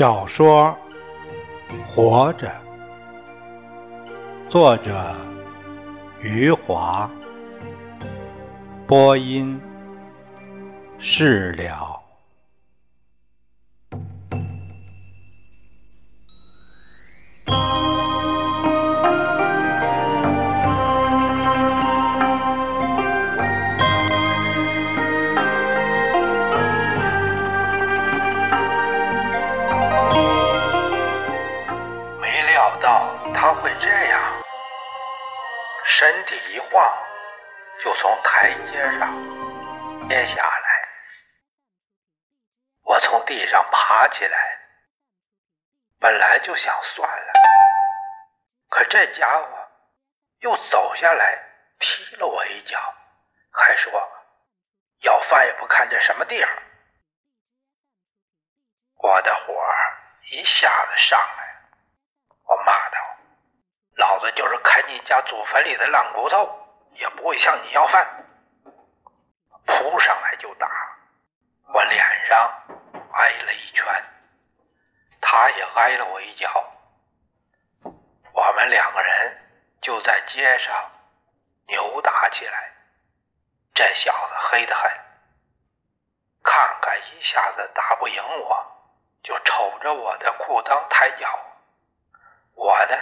小说《活着》，作者余华，播音释了。晃，就从台阶上跌下来。我从地上爬起来，本来就想算了，可这家伙又走下来踢了我一脚，还说要饭也不看这什么地方。我的火一下子上来。我骂道：“老子就是看你家祖坟里的烂骨头，也不会向你要饭。”扑上来就打，我脸上挨了一拳，他也挨了我一脚。我们两个人就在街上扭打起来。这小子黑得很，看看一下子打不赢我，就瞅着我的裤裆抬脚。我呢，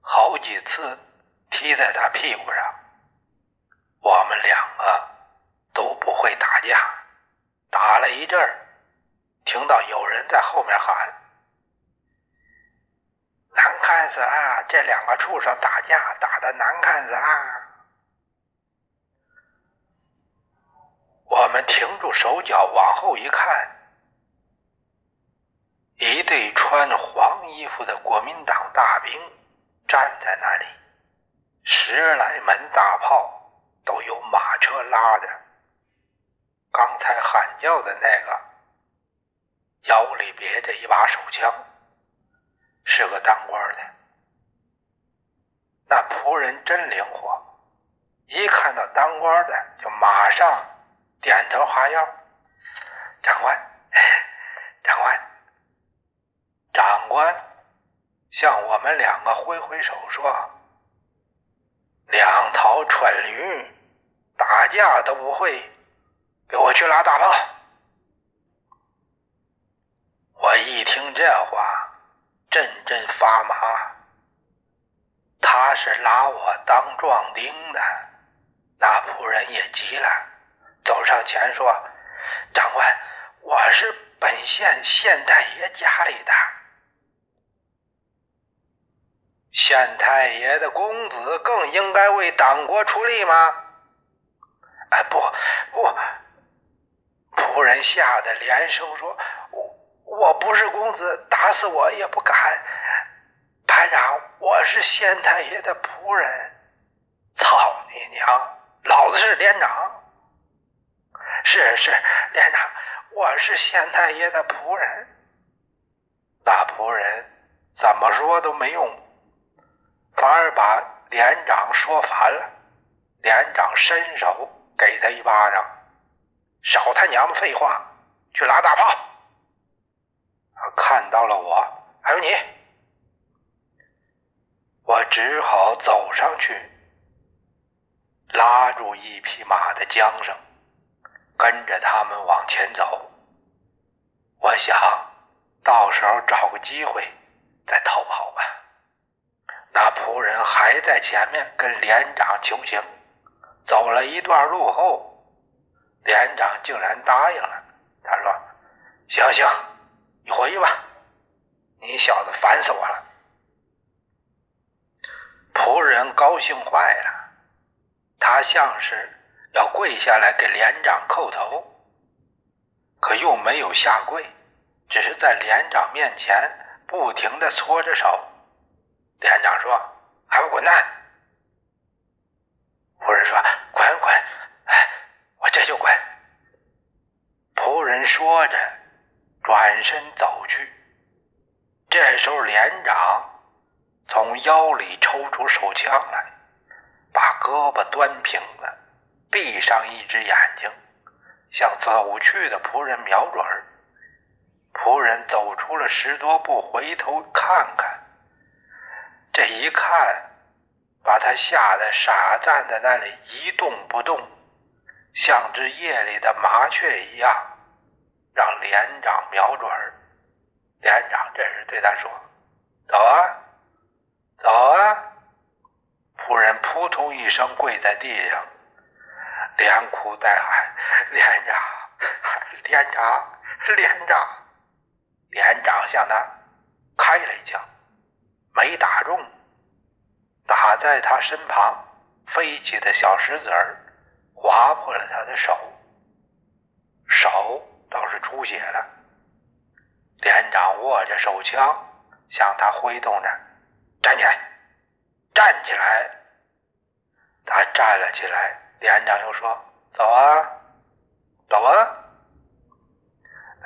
好几次踢在他屁股上。我们两个都不会打架，打了一阵儿，听到有人在后面喊：“难看死了！这两个畜生打架打的难看死啦！”我们停住手脚，往后一看。一队穿黄衣服的国民党大兵站在那里，十来门大炮都有马车拉着。刚才喊叫的那个腰里别着一把手枪，是个当官的。那仆人真灵活，一看到当官的就马上点头哈腰。长官，长官。长官向我们两个挥挥手说：“两头蠢驴，打架都不会，给我去拉大炮。”我一听这话，阵阵发麻。他是拉我当壮丁的，那仆人也急了，走上前说：“长官，我是本县县太爷家里的。”县太爷的公子更应该为党国出力吗？哎，不不！仆人吓得连声说：“我我不是公子，打死我也不敢。排长，我是县太爷的仆人。操你娘！老子是连长。是是连长，我是县太爷的仆人。那仆人怎么说都没用。”反而把连长说烦了，连长伸手给他一巴掌：“少他娘的废话，去拉大炮！”看到了我，还有你，我只好走上去，拉住一匹马的缰绳，跟着他们往前走。我想到时候找个机会再逃跑吧。那仆人还在前面跟连长求情，走了一段路后，连长竟然答应了。他说：“行行，你回去吧，你小子烦死我了。”仆人高兴坏了，他像是要跪下来给连长叩头，可又没有下跪，只是在连长面前不停的搓着手。连长说：“还不滚蛋！”仆人说：“滚滚！”哎，我这就滚。仆人说着，转身走去。这时候，连长从腰里抽出手枪来，把胳膊端平了，闭上一只眼睛，向走去的仆人瞄准。仆人走出了十多步，回头看看，这一看，把他吓得傻站在那里一动不动，像只夜里的麻雀一样，让连长瞄准。连长这时对他说：“走啊，走啊！”仆人扑通一声跪在地上，连哭带喊：“连长，连长，连长！”连长向他开了一枪，没打中，打在他身旁飞起的小石子儿划破了他的手，手倒是出血了。连长握着手枪向他挥动着：“站起来，站起来！”他站了起来。连长又说：“走啊，走啊！”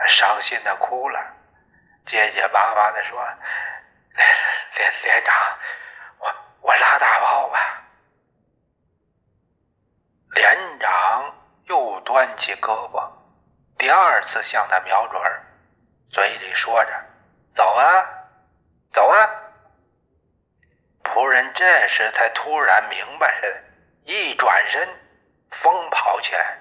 伤心的哭了，结结巴巴的说：“ 连连连长，我拉大炮吧。”连长又端起胳膊，第二次向他瞄准。嘴里说着：“走啊，走啊！”仆人这时才突然明白，一转身，疯跑起来。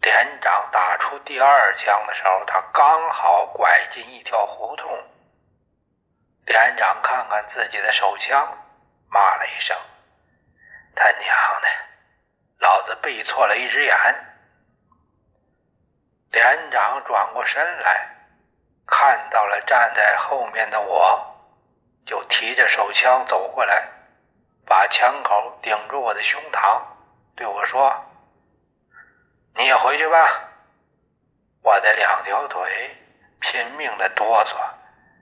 连长打出第二枪的时候，他刚好拐进一条胡同。连长看看自己的手枪，骂了一声：“他娘的，老子背错了一只眼！”连长转过身来，看到了站在后面的我，就提着手枪走过来，把枪口顶住我的胸膛，对我说：“你也回去吧。”我的两条腿拼命的哆嗦，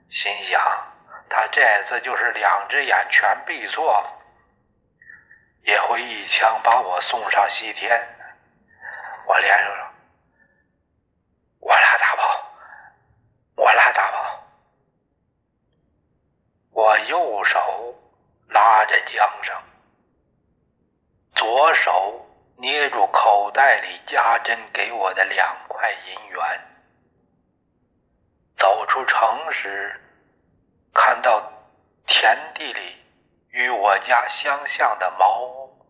心想他这次就是两只眼全闭错，也会一枪把我送上西天。我连说。我拉大炮，我拉大炮。我右手拉着缰绳，左手捏住口袋里家珍给我的两块银元。走出城时，看到田地里与我家相像的茅屋，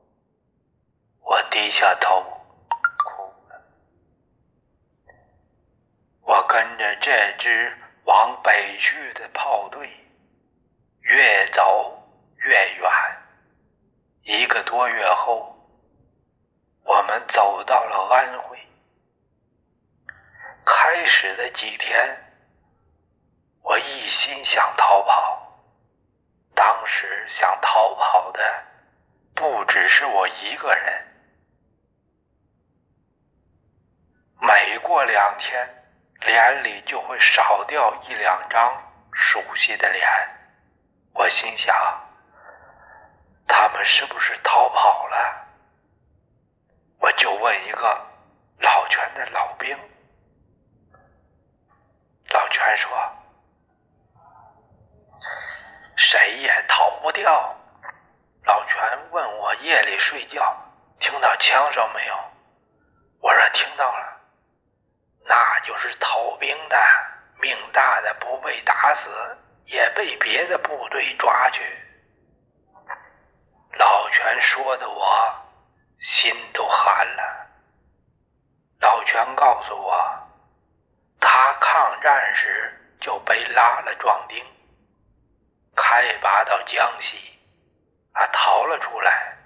我低下头哭了。我跟着这支往北去的炮队，越走越远。一个多月后，我们走到了安徽。开始的几天，我一心想逃跑。当时想逃跑的不只是我一个人。每过两天。脸里就会少掉一两张熟悉的脸，我心想，他们是不是逃跑了？我就问一个老全的老兵，老全说，谁也逃不掉。老全问我夜里睡觉听到枪声没有？我说听到了。那就是逃兵的，命大的不被打死，也被别的部队抓去。老全说的我心都寒了。老全告诉我，他抗战时就被拉了壮丁，开拔到江西，他逃了出来，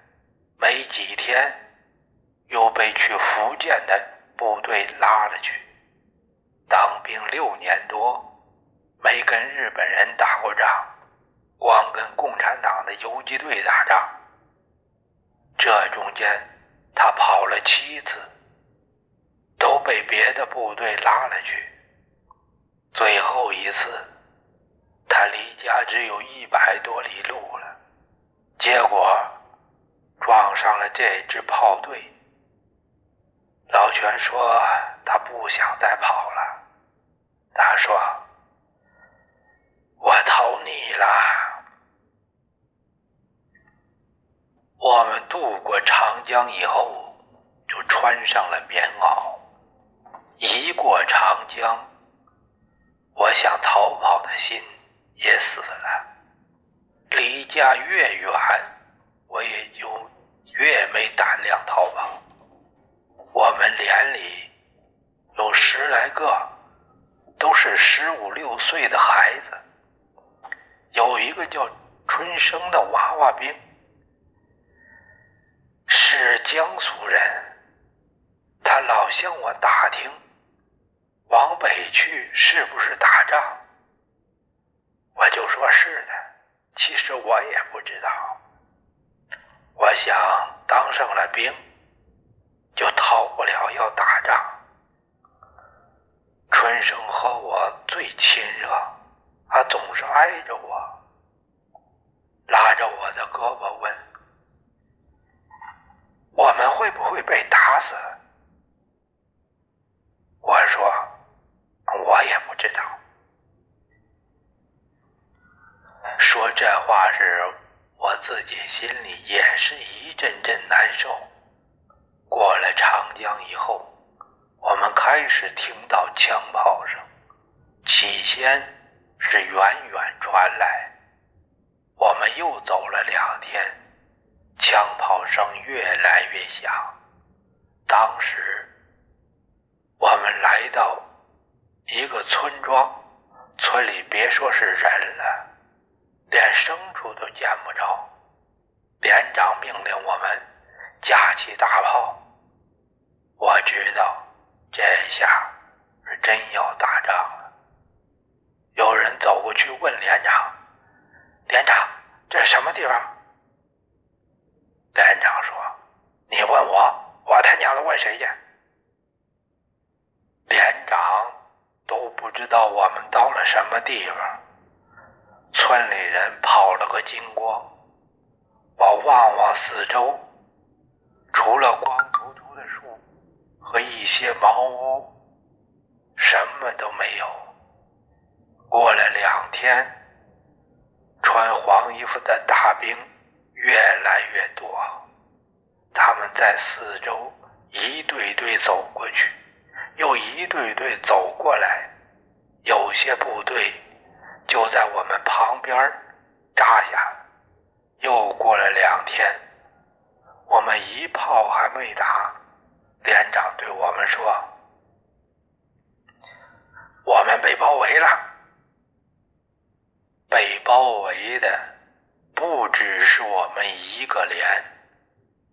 没几天又被去福建的部队拉了去。当兵六年多，没跟日本人打过仗，光跟共产党的游击队打仗。这中间他跑了七次，都被别的部队拉了去。最后一次，他离家只有一百多里路了，结果撞上了这支炮队。老全说他不想再跑了。他说：“我投你了。”我们渡过长江以后，就穿上了棉袄。一过长江，我想逃跑的心也死了。离家越远，我也就越没胆量逃跑。我们连里有十来个，都是十五六岁的孩子。有一个叫春生的娃娃兵，是江苏人。他老向我打听，往北去是不是打仗？我就说是的。其实我也不知道。我想当上了兵，就逃不了要打仗。春生和我最亲热，他总是挨着我，拉着我的胳膊问：“我们会不会被打死？”我说：“我也不知道。”说这话时，我自己心里也是一阵阵难受。过了长江以后，我们开始听到枪炮声，起先是远远传来。我们又走了两天，枪炮声越来越响。当时。我们来到一个村庄，村里别说是人了，连牲畜都见不着。连长命令我们架起大炮。我知道这下是真要打仗了。有人走过去问连长：“连长，这什么地方？”连长说：“你问我，我他娘的问谁去？”连长都不知道我们到了什么地方，村里人跑了个精光。我望望四周，除了光秃秃的树和一些茅屋，什么都没有。过了两天，穿黄衣服的大兵越来越多，他们在四周一队队走过去。又一队队走过来，有些部队就在我们旁边扎下。又过了两天，我们一炮还没打，连长对我们说：“我们被包围了。”被包围的不只是我们一个连，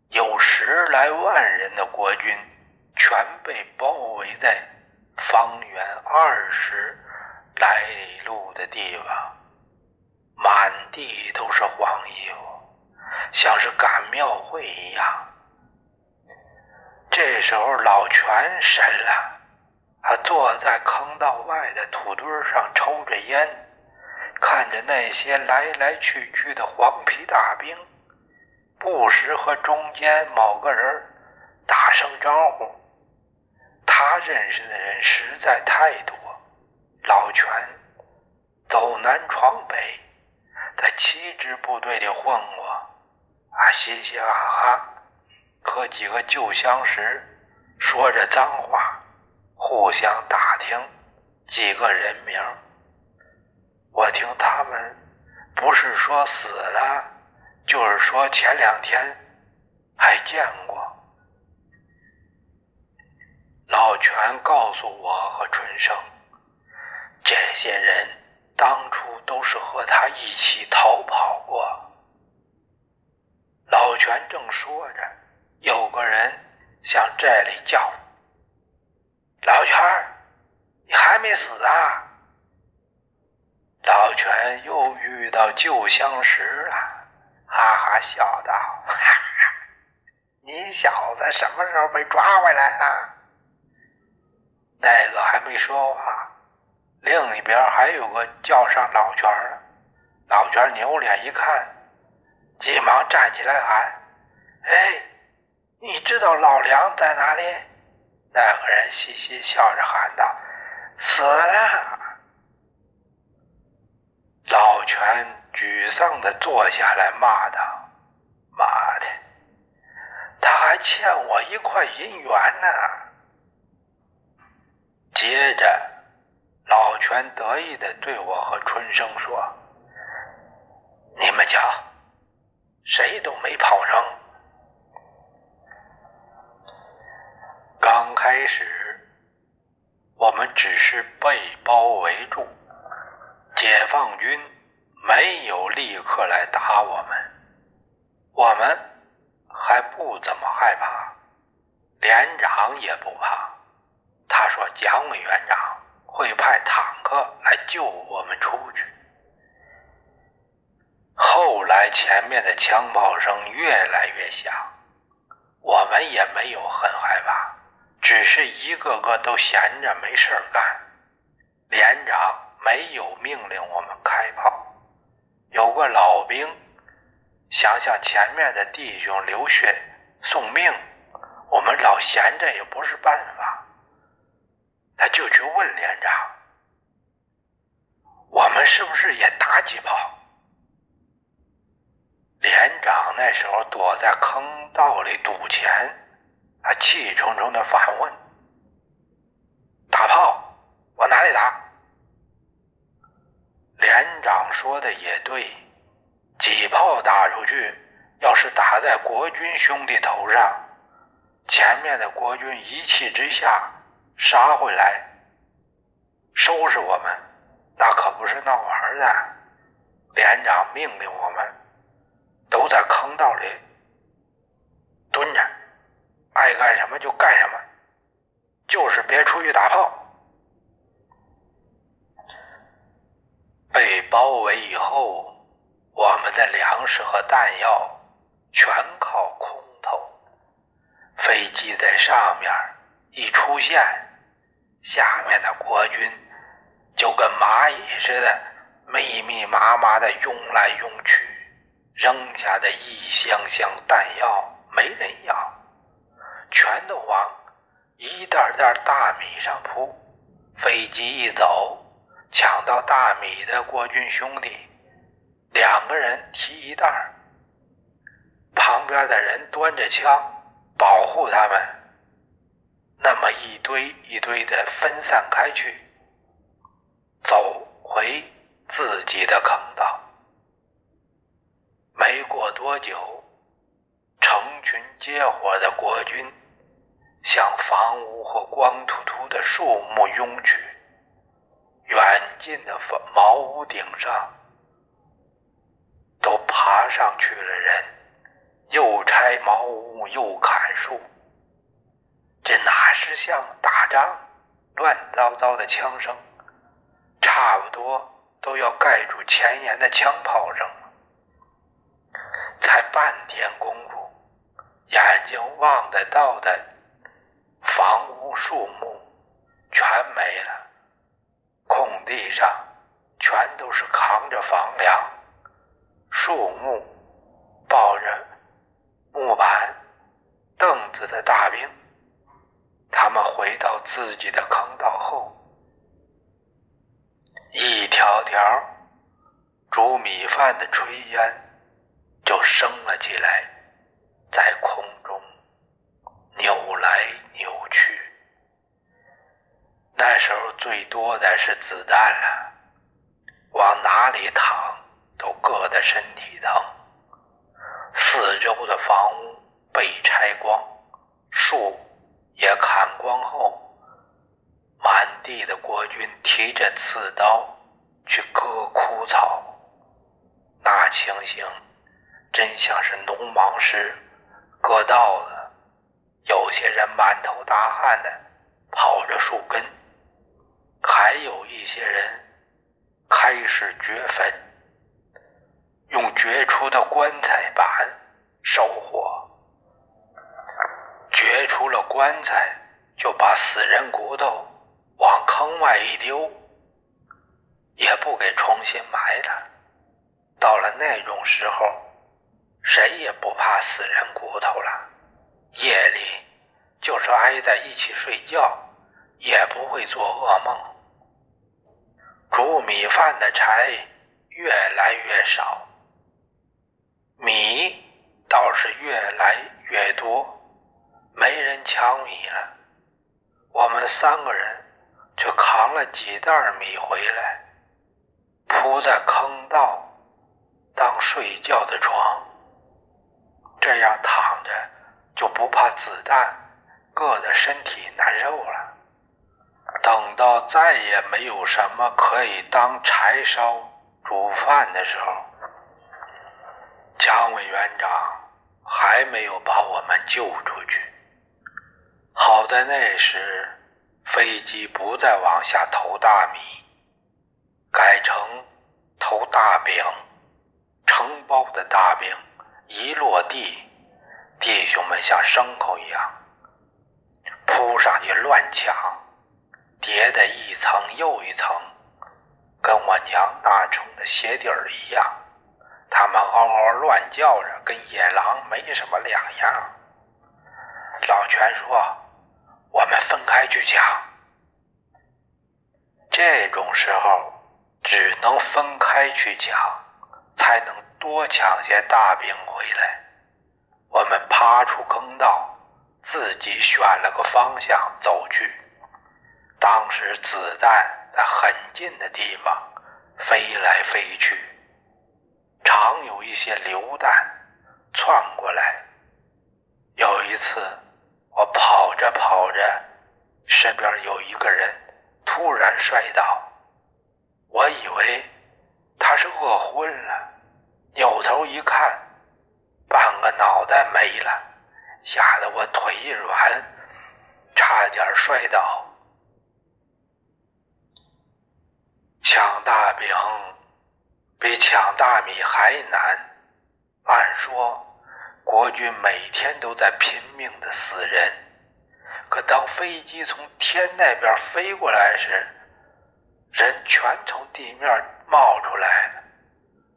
有十来万人的国军。全被包围在方圆二十来里路的地方，满地都是黄衣服，像是赶庙会一样。这时候老全神了，他坐在坑道外的土堆上抽着烟，看着那些来来去去的黄皮大兵，不时和中间某个人打声招呼。他认识的人实在太多，老全走南闯北，在七支部队里混过，啊，嘻嘻哈哈，和几个旧相识说着脏话，互相打听几个人名。我听他们不是说死了，就是说前两天还见过。老全告诉我和春生，这些人当初都是和他一起逃跑过。老全正说着，有个人向这里叫：“老全，你还没死啊？”老全又遇到旧相识了，哈哈笑道：“哈哈，你小子什么时候被抓回来了？”那个还没说话，另一边还有个叫上老全的。老全扭脸一看，急忙站起来喊：“哎，你知道老梁在哪里？”那个人嘻嘻笑着喊道：“死了。”老全沮丧的坐下来，骂道：“妈的，他还欠我一块银元呢！”接着，老全得意地对我和春生说：“你们瞧，谁都没跑成。”刚开始，我们只是被包围住，解放军没有立刻来打我们，我们还不怎么害怕，连长也不怕。他说：“蒋委员长。”会派坦克来救我们出去。后来前面的枪炮声越来越响，我们也没有很害怕，只是一个个都闲着没事干。连长没有命令我们开炮，有个老兵想向前面的弟兄流血送命，我们老闲着也不是办法。他就去问连长：“我们是不是也打几炮？”连长那时候躲在坑道里赌钱，他气冲冲的反问：“打炮往哪里打？”连长说的也对，几炮打出去，要是打在国军兄弟头上，前面的国军一气之下。杀回来，收拾我们，那可不是闹玩的。连长命令我们都在坑道里蹲着，爱干什么就干什么，就是别出去打炮。被包围以后，我们的粮食和弹药全靠空投，飞机在上面一出现。下面的国军就跟蚂蚁似的，密密麻麻的涌来涌去，扔下的一箱箱弹药没人要，全都往一袋袋大米上铺。飞机一走，抢到大米的国军兄弟，两个人提一袋，旁边的人端着枪保护他们。那么一堆一堆的分散开去，走回自己的坑道。没过多久，成群结伙的国军向房屋和光秃秃的树木拥去。远近的房茅屋顶上都爬上去了人，又拆茅屋又砍树。这哪是像打仗？乱糟糟的枪声，差不多都要盖住前沿的枪炮声了。才半天功夫，眼睛望得到的房屋、树木全没了，空地上全都是扛着房梁、树木、抱着木板、凳子的大兵。他们回到自己的坑道后，一条条煮米饭的炊烟就升了起来，在空中扭来扭去。那时候最多的是子弹了，往哪里躺都硌得身体疼。四周的房屋被拆光，树。也砍光后，满地的国军提着刺刀去割枯草，那情形真像是农忙时割稻子。有些人满头大汗的刨着树根，还有一些人开始掘坟，用掘出的棺材板烧火。掘出了棺材，就把死人骨头往坑外一丢，也不给重新埋了。到了那种时候，谁也不怕死人骨头了。夜里就是挨在一起睡觉，也不会做噩梦。煮米饭的柴越来越少，米倒是越来越多。没人抢米了，我们三个人就扛了几袋米回来，铺在坑道当睡觉的床，这样躺着就不怕子弹硌得身体难受了。等到再也没有什么可以当柴烧煮饭的时候，蒋委员长还没有把我们救出去。好在那时飞机不再往下投大米，改成投大饼，承包的大饼一落地，弟兄们像牲口一样扑上去乱抢。叠的一层又一层，跟我娘大成的鞋底儿一样。他们嗷嗷乱叫着，跟野狼没什么两样。老全说：“我们分开去抢。”这种时候只能分开去抢，才能多抢些大饼回来。我们爬出坑道，自己选了个方向走去。当时子弹在很近的地方飞来飞去，常有一些榴弹窜过来。有一次，我跑着跑着，身边有一个人突然摔倒，我以为他是饿昏了，扭头一看，半个脑袋没了，吓得我腿一软，差点摔倒。抢大饼比抢大米还难。按说，国军每天都在拼命的死人，可当飞机从天那边飞过来时，人全从地面冒出来了。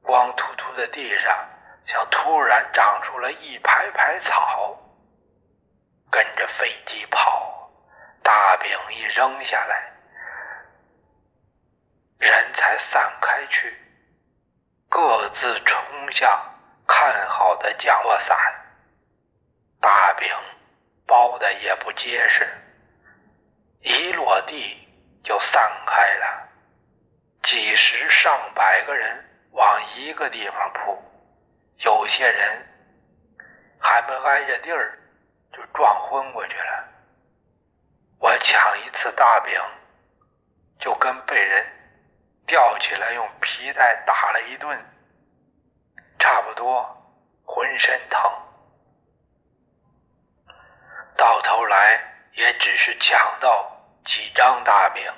光秃秃的地上，像突然长出了一排排草。跟着飞机跑，大饼一扔下来。人才散开去，各自冲向看好的降落伞。大饼包的也不结实，一落地就散开了。几十上百个人往一个地方扑，有些人还没挨着地儿就撞昏过去了。我抢一次大饼，就跟被人。吊起来，用皮带打了一顿，差不多浑身疼。到头来也只是抢到几张大饼。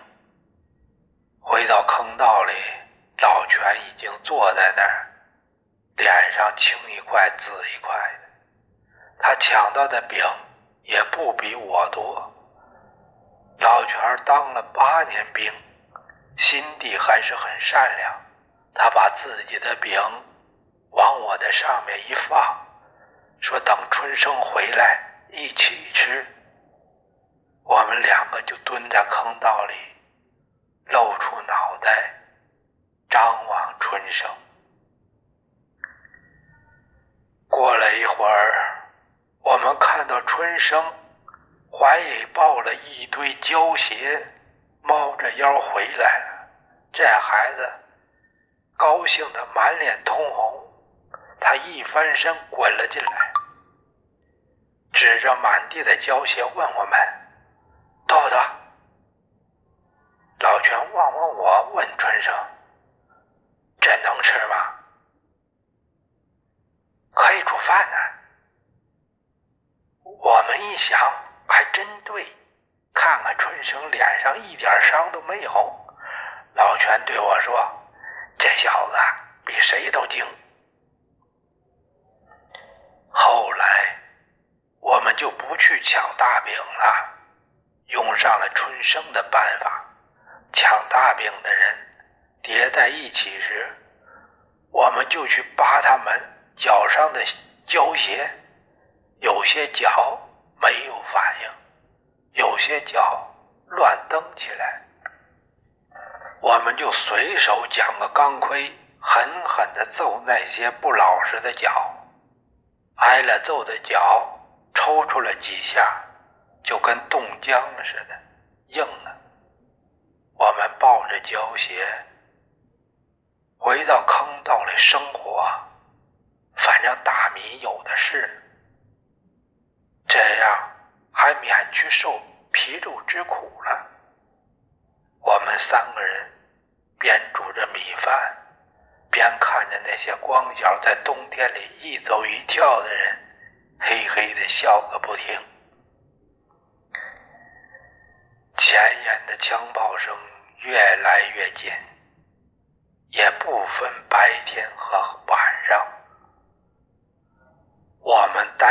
回到坑道里，老全已经坐在那儿，脸上青一块紫一块。他抢到的饼也不比我多。老全当了八年兵。心地还是很善良，他把自己的饼往我的上面一放，说：“等春生回来一起吃。”我们两个就蹲在坑道里，露出脑袋张望春生。过了一会儿，我们看到春生怀里抱了一堆胶鞋。猫着腰回来了，这孩子高兴的满脸通红。他一翻身滚了进来，指着满地的胶鞋问我们：“豆豆。”老全望望我，问春生：“这能吃吗？”“可以煮饭呢。”我们一想，还真对。看看春生脸上一点伤都没有，老全对我说：“这小子比谁都精。”后来我们就不去抢大饼了，用上了春生的办法。抢大饼的人叠在一起时，我们就去扒他们脚上的胶鞋，有些脚没有反应。有些脚乱蹬起来，我们就随手捡个钢盔，狠狠地揍那些不老实的脚。挨了揍的脚抽搐了几下，就跟冻僵了似的，硬了。我们抱着胶鞋回到坑道里生活，反正大米有的是，这样还免去受皮肉之苦了。我们三个人边煮着米饭，边看着那些光脚在冬天里一走一跳的人，嘿嘿的笑个不停。前沿的枪炮声越来越近，也不分白天和晚上。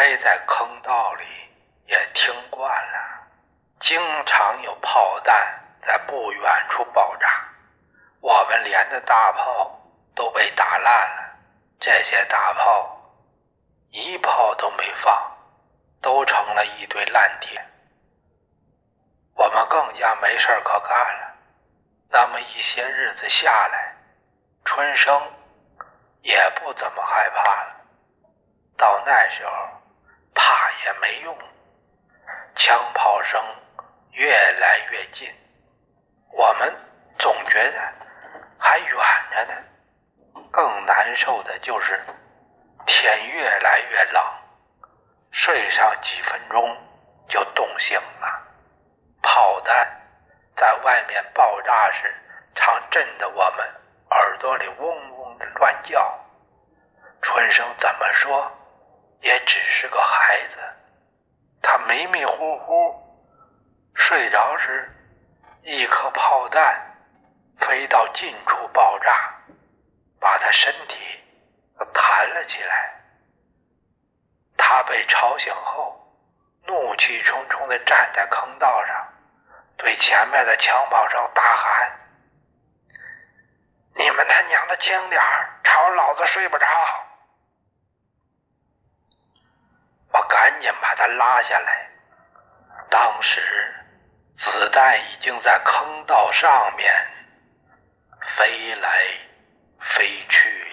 待在坑道里也听惯了，经常有炮弹在不远处爆炸，我们连的大炮都被打烂了。这些大炮一炮都没放，都成了一堆烂铁。我们更加没事可干了。那么一些日子下来，春生也不怎么害怕了。到那时候，也没用，枪炮声越来越近，我们总觉得还远着呢。更难受的就是天越来越冷，睡上几分钟就冻醒了。炮弹在外面爆炸时，常震得我们耳朵里嗡嗡的乱叫。春生怎么说，也只是个孩子，他迷迷糊糊睡着时，一颗炮弹飞到近处爆炸，把他身体弹了起来。他被吵醒后，怒气冲冲地站在坑道上。对前面的枪炮声大喊：“你们他娘的轻点儿，吵老子睡不着！”我赶紧把他拉下来。当时子弹已经在坑道上面飞来飞去。